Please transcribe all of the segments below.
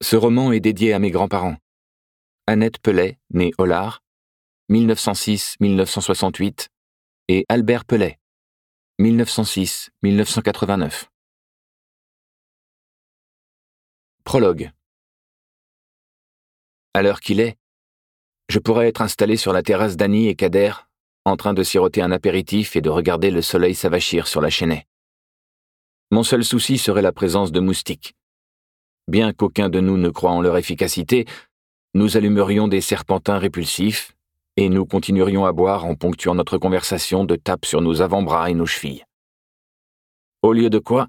Ce roman est dédié à mes grands-parents. Annette Pellet, née Hollard, 1906-1968, et Albert Pellet, 1906-1989. Prologue. À l'heure qu'il est, je pourrais être installé sur la terrasse d'Annie et Kader, en train de siroter un apéritif et de regarder le soleil s'avachir sur la chênaie. Mon seul souci serait la présence de moustiques. Bien qu'aucun de nous ne croit en leur efficacité, nous allumerions des serpentins répulsifs et nous continuerions à boire en ponctuant notre conversation de tapes sur nos avant-bras et nos chevilles. Au lieu de quoi,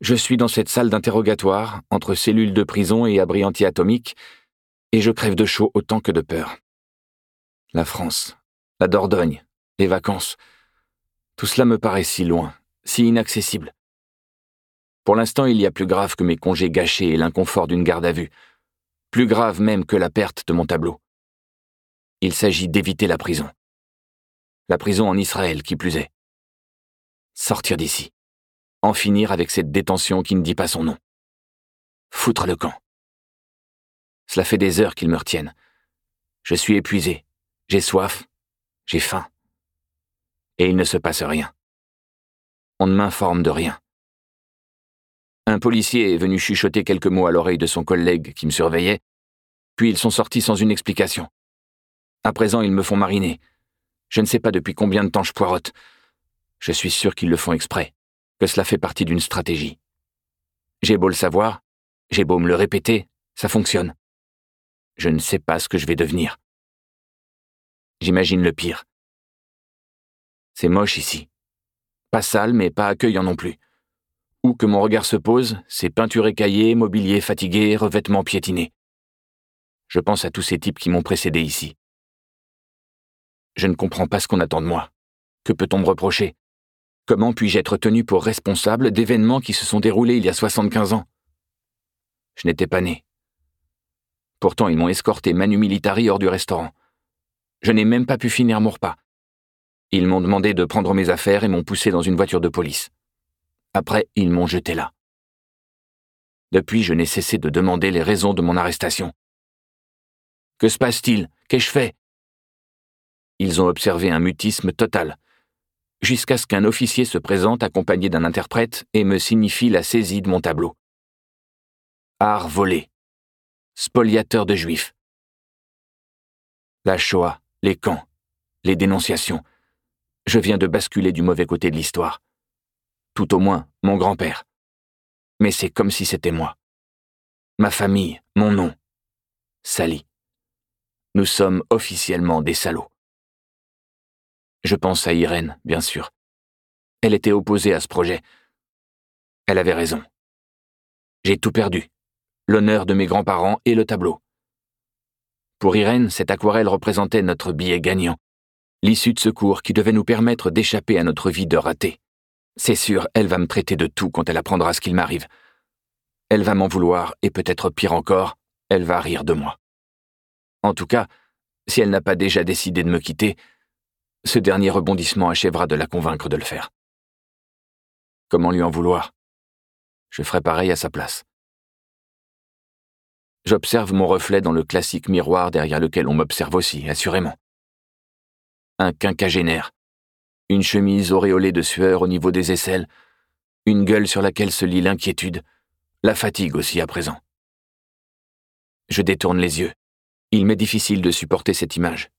je suis dans cette salle d'interrogatoire, entre cellules de prison et abris anti-atomiques, et je crève de chaud autant que de peur. La France, la Dordogne, les vacances, tout cela me paraît si loin, si inaccessible. Pour l'instant, il y a plus grave que mes congés gâchés et l'inconfort d'une garde à vue, plus grave même que la perte de mon tableau. Il s'agit d'éviter la prison. La prison en Israël, qui plus est. Sortir d'ici. En finir avec cette détention qui ne dit pas son nom. Foutre le camp. Cela fait des heures qu'ils me retiennent. Je suis épuisé, j'ai soif, j'ai faim. Et il ne se passe rien. On ne m'informe de rien. Un policier est venu chuchoter quelques mots à l'oreille de son collègue qui me surveillait, puis ils sont sortis sans une explication. À présent, ils me font mariner. Je ne sais pas depuis combien de temps je poirote. Je suis sûr qu'ils le font exprès, que cela fait partie d'une stratégie. J'ai beau le savoir, j'ai beau me le répéter, ça fonctionne. Je ne sais pas ce que je vais devenir. J'imagine le pire. C'est moche ici. Pas sale, mais pas accueillant non plus. Que mon regard se pose, c'est peinture écaillée, mobilier fatigué, revêtements piétinés. Je pense à tous ces types qui m'ont précédé ici. Je ne comprends pas ce qu'on attend de moi. Que peut-on me reprocher? Comment puis-je être tenu pour responsable d'événements qui se sont déroulés il y a 75 ans? Je n'étais pas né. Pourtant, ils m'ont escorté manu militari hors du restaurant. Je n'ai même pas pu finir mon repas. Ils m'ont demandé de prendre mes affaires et m'ont poussé dans une voiture de police. Après, ils m'ont jeté là. Depuis, je n'ai cessé de demander les raisons de mon arrestation. Que se passe-t-il? Qu'ai-je fait? Ils ont observé un mutisme total, jusqu'à ce qu'un officier se présente accompagné d'un interprète et me signifie la saisie de mon tableau. Art volé spoliateur de juifs. La Shoah, les camps, les dénonciations. Je viens de basculer du mauvais côté de l'histoire. Tout au moins, mon grand-père. Mais c'est comme si c'était moi. Ma famille, mon nom. Sally. Nous sommes officiellement des salauds. Je pense à Irène, bien sûr. Elle était opposée à ce projet. Elle avait raison. J'ai tout perdu l'honneur de mes grands-parents et le tableau. Pour Irène, cette aquarelle représentait notre billet gagnant, l'issue de secours qui devait nous permettre d'échapper à notre vie de raté. C'est sûr, elle va me traiter de tout quand elle apprendra ce qu'il m'arrive. Elle va m'en vouloir, et peut-être pire encore, elle va rire de moi. En tout cas, si elle n'a pas déjà décidé de me quitter, ce dernier rebondissement achèvera de la convaincre de le faire. Comment lui en vouloir? Je ferai pareil à sa place. J'observe mon reflet dans le classique miroir derrière lequel on m'observe aussi, assurément. Un quinquagénaire. Une chemise auréolée de sueur au niveau des aisselles. Une gueule sur laquelle se lit l'inquiétude. La fatigue aussi à présent. Je détourne les yeux. Il m'est difficile de supporter cette image.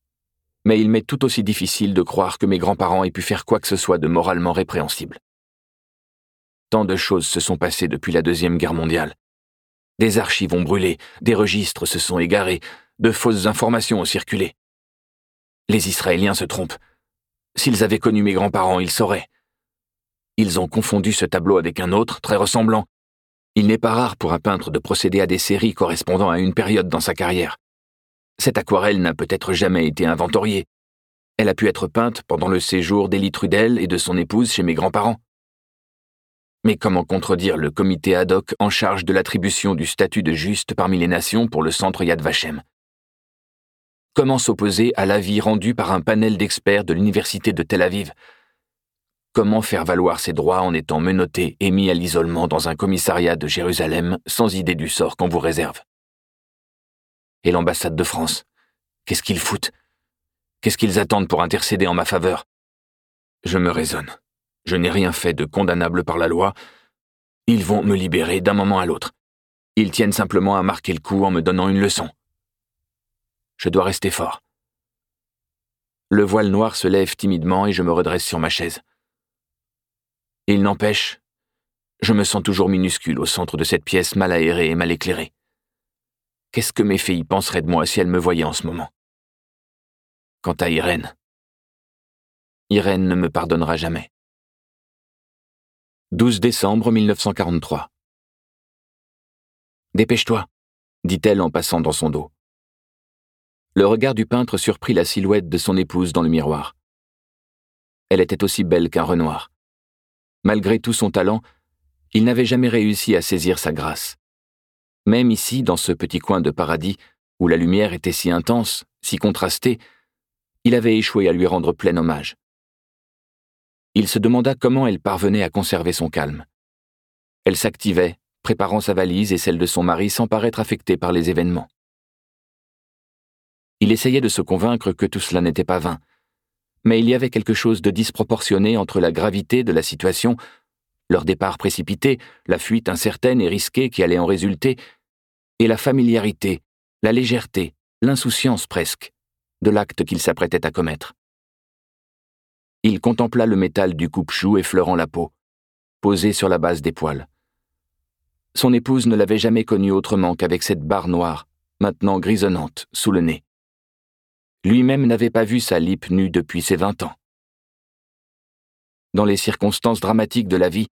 Mais il m'est tout aussi difficile de croire que mes grands-parents aient pu faire quoi que ce soit de moralement répréhensible. Tant de choses se sont passées depuis la Deuxième Guerre mondiale, des archives ont brûlé, des registres se sont égarés, de fausses informations ont circulé. Les Israéliens se trompent. S'ils avaient connu mes grands-parents, ils sauraient. Ils ont confondu ce tableau avec un autre, très ressemblant. Il n'est pas rare pour un peintre de procéder à des séries correspondant à une période dans sa carrière. Cette aquarelle n'a peut-être jamais été inventoriée. Elle a pu être peinte pendant le séjour d'Élie Trudel et de son épouse chez mes grands-parents. Mais comment contredire le comité ad hoc en charge de l'attribution du statut de juste parmi les nations pour le centre Yad Vashem? Comment s'opposer à l'avis rendu par un panel d'experts de l'université de Tel Aviv? Comment faire valoir ses droits en étant menotté et mis à l'isolement dans un commissariat de Jérusalem sans idée du sort qu'on vous réserve? Et l'ambassade de France? Qu'est-ce qu'ils foutent? Qu'est-ce qu'ils attendent pour intercéder en ma faveur? Je me raisonne. Je n'ai rien fait de condamnable par la loi. Ils vont me libérer d'un moment à l'autre. Ils tiennent simplement à marquer le coup en me donnant une leçon. Je dois rester fort. Le voile noir se lève timidement et je me redresse sur ma chaise. Il n'empêche, je me sens toujours minuscule au centre de cette pièce mal aérée et mal éclairée. Qu'est-ce que mes filles penseraient de moi si elles me voyaient en ce moment? Quant à Irène, Irène ne me pardonnera jamais. 12 décembre 1943. Dépêche-toi, dit-elle en passant dans son dos. Le regard du peintre surprit la silhouette de son épouse dans le miroir. Elle était aussi belle qu'un Renoir. Malgré tout son talent, il n'avait jamais réussi à saisir sa grâce. Même ici, dans ce petit coin de paradis, où la lumière était si intense, si contrastée, il avait échoué à lui rendre plein hommage il se demanda comment elle parvenait à conserver son calme. Elle s'activait, préparant sa valise et celle de son mari sans paraître affectée par les événements. Il essayait de se convaincre que tout cela n'était pas vain, mais il y avait quelque chose de disproportionné entre la gravité de la situation, leur départ précipité, la fuite incertaine et risquée qui allait en résulter, et la familiarité, la légèreté, l'insouciance presque, de l'acte qu'il s'apprêtait à commettre. Il contempla le métal du coupe-chou effleurant la peau, posé sur la base des poils. Son épouse ne l'avait jamais connu autrement qu'avec cette barre noire, maintenant grisonnante, sous le nez. Lui-même n'avait pas vu sa lippe nue depuis ses vingt ans. Dans les circonstances dramatiques de la vie,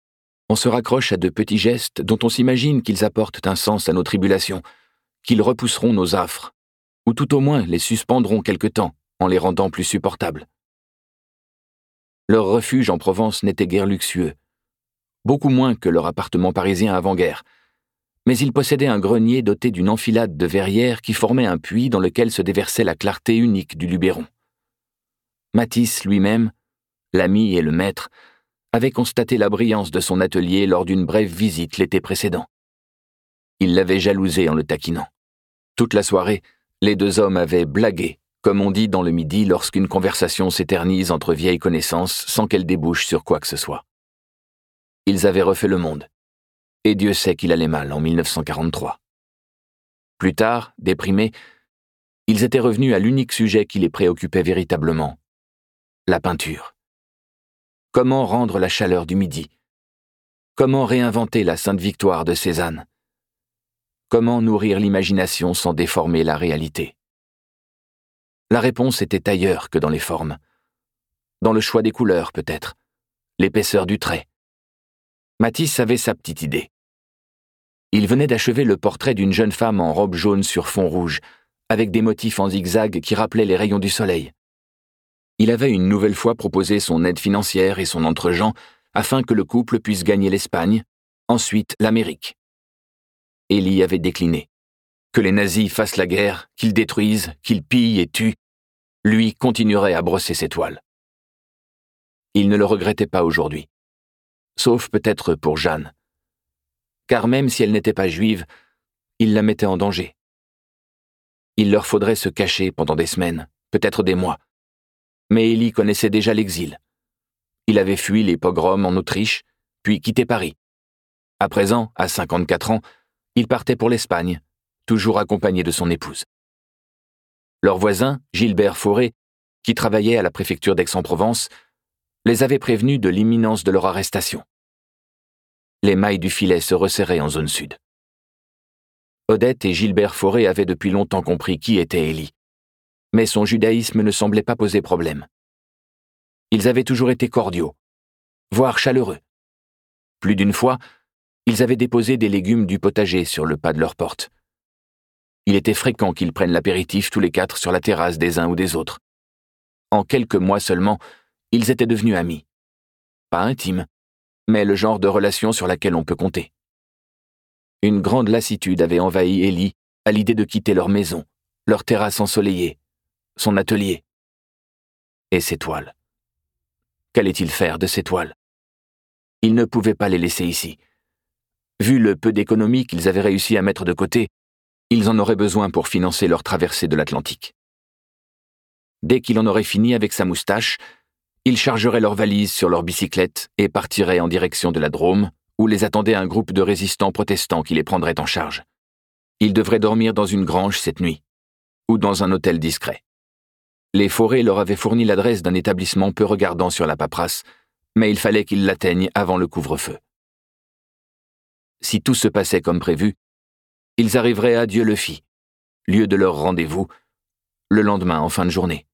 on se raccroche à de petits gestes dont on s'imagine qu'ils apportent un sens à nos tribulations, qu'ils repousseront nos affres, ou tout au moins les suspendront quelque temps en les rendant plus supportables. Leur refuge en Provence n'était guère luxueux, beaucoup moins que leur appartement parisien avant-guerre, mais ils possédaient un grenier doté d'une enfilade de verrières qui formait un puits dans lequel se déversait la clarté unique du Luberon. Matisse lui-même, l'ami et le maître, avait constaté la brillance de son atelier lors d'une brève visite l'été précédent. Il l'avait jalousé en le taquinant. Toute la soirée, les deux hommes avaient blagué comme on dit dans le midi lorsqu'une conversation s'éternise entre vieilles connaissances sans qu'elle débouche sur quoi que ce soit. Ils avaient refait le monde. Et Dieu sait qu'il allait mal en 1943. Plus tard, déprimés, ils étaient revenus à l'unique sujet qui les préoccupait véritablement, la peinture. Comment rendre la chaleur du midi? Comment réinventer la Sainte Victoire de Cézanne? Comment nourrir l'imagination sans déformer la réalité? La réponse était ailleurs que dans les formes. Dans le choix des couleurs, peut-être. L'épaisseur du trait. Matisse avait sa petite idée. Il venait d'achever le portrait d'une jeune femme en robe jaune sur fond rouge, avec des motifs en zigzag qui rappelaient les rayons du soleil. Il avait une nouvelle fois proposé son aide financière et son entre-gens afin que le couple puisse gagner l'Espagne, ensuite l'Amérique. Élie avait décliné. Que les nazis fassent la guerre, qu'ils détruisent, qu'ils pillent et tuent, lui continuerait à brosser ses toiles. Il ne le regrettait pas aujourd'hui. Sauf peut-être pour Jeanne. Car même si elle n'était pas juive, il la mettait en danger. Il leur faudrait se cacher pendant des semaines, peut-être des mois. Mais Élie connaissait déjà l'exil. Il avait fui les pogroms en Autriche, puis quitté Paris. À présent, à 54 ans, il partait pour l'Espagne, toujours accompagné de son épouse. Leur voisin, Gilbert Fauré, qui travaillait à la préfecture d'Aix-en-Provence, les avait prévenus de l'imminence de leur arrestation. Les mailles du filet se resserraient en zone sud. Odette et Gilbert Fauré avaient depuis longtemps compris qui était Élie, mais son judaïsme ne semblait pas poser problème. Ils avaient toujours été cordiaux, voire chaleureux. Plus d'une fois, ils avaient déposé des légumes du potager sur le pas de leur porte. Il était fréquent qu'ils prennent l'apéritif tous les quatre sur la terrasse des uns ou des autres. En quelques mois seulement, ils étaient devenus amis. Pas intimes, mais le genre de relation sur laquelle on peut compter. Une grande lassitude avait envahi Ellie à l'idée de quitter leur maison, leur terrasse ensoleillée, son atelier. Et ses toiles. Qu'allait-il faire de ces toiles? Il ne pouvait pas les laisser ici. Vu le peu d'économies qu'ils avaient réussi à mettre de côté, Ils en auraient besoin pour financer leur traversée de l'Atlantique. Dès qu'il en aurait fini avec sa moustache, ils chargeraient leurs valises sur leur bicyclette et partiraient en direction de la Drôme, où les attendait un groupe de résistants protestants qui les prendrait en charge. Ils devraient dormir dans une grange cette nuit, ou dans un hôtel discret. Les forêts leur avaient fourni l'adresse d'un établissement peu regardant sur la paperasse, mais il fallait qu'ils l'atteignent avant le couvre-feu. Si tout se passait comme prévu, ils arriveraient à Dieu le fit, lieu de leur rendez-vous, le lendemain en fin de journée.